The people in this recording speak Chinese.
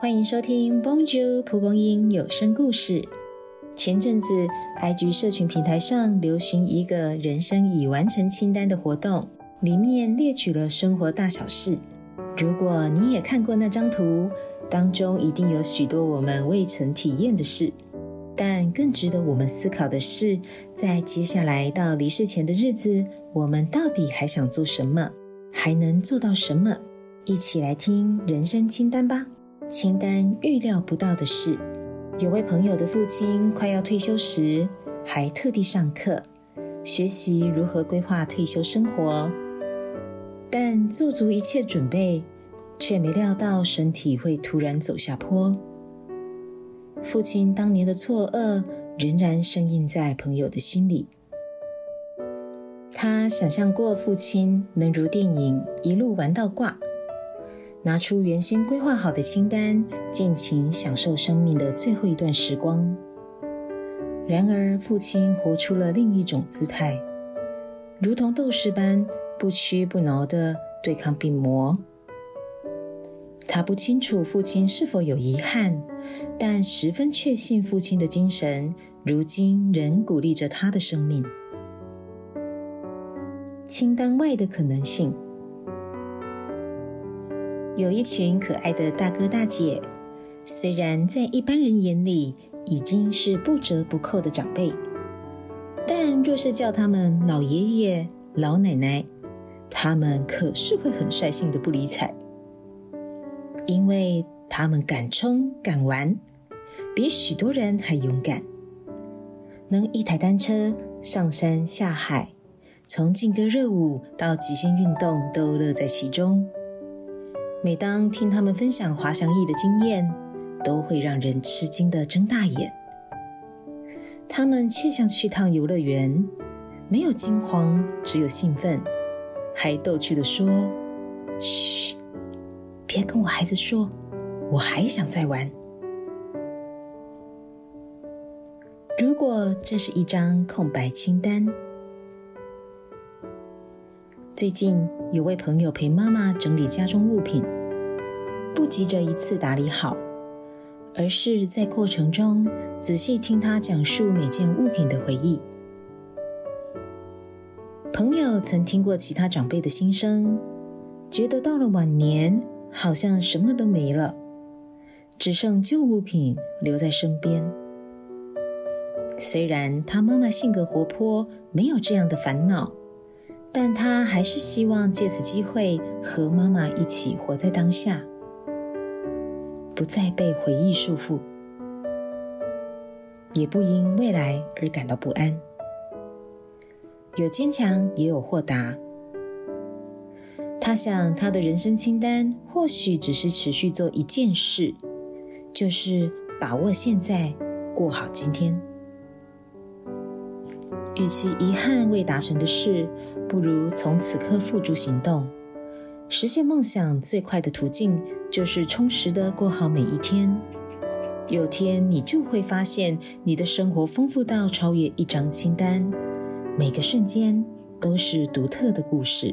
欢迎收听 Bonjour 蒲公英有声故事。前阵子，IG 社群平台上流行一个人生已完成清单的活动，里面列举了生活大小事。如果你也看过那张图，当中一定有许多我们未曾体验的事。但更值得我们思考的是，在接下来到离世前的日子，我们到底还想做什么？还能做到什么？一起来听人生清单吧。清单预料不到的事：有位朋友的父亲快要退休时，还特地上课学习如何规划退休生活。但做足一切准备，却没料到身体会突然走下坡。父亲当年的错愕仍然深印在朋友的心里。他想象过父亲能如电影一路玩到挂，拿出原先规划好的清单，尽情享受生命的最后一段时光。然而，父亲活出了另一种姿态，如同斗士般不屈不挠地对抗病魔。他不清楚父亲是否有遗憾，但十分确信父亲的精神如今仍鼓励着他的生命。清单外的可能性，有一群可爱的大哥大姐，虽然在一般人眼里已经是不折不扣的长辈，但若是叫他们老爷爷、老奶奶，他们可是会很率性的不理睬，因为他们敢冲敢玩，比许多人还勇敢，能一台单车上山下海。从劲歌热舞到极限运动，都乐在其中。每当听他们分享滑翔翼的经验，都会让人吃惊的睁大眼。他们却像去趟游乐园，没有惊慌，只有兴奋，还逗趣的说：“嘘，别跟我孩子说，我还想再玩。”如果这是一张空白清单。最近有位朋友陪妈妈整理家中物品，不急着一次打理好，而是在过程中仔细听她讲述每件物品的回忆。朋友曾听过其他长辈的心声，觉得到了晚年好像什么都没了，只剩旧物品留在身边。虽然他妈妈性格活泼，没有这样的烦恼。但他还是希望借此机会和妈妈一起活在当下，不再被回忆束缚，也不因未来而感到不安。有坚强，也有豁达。他想，他的人生清单或许只是持续做一件事，就是把握现在，过好今天。与其遗憾未达成的事，不如从此刻付诸行动。实现梦想最快的途径，就是充实的过好每一天。有天你就会发现，你的生活丰富到超越一张清单，每个瞬间都是独特的故事。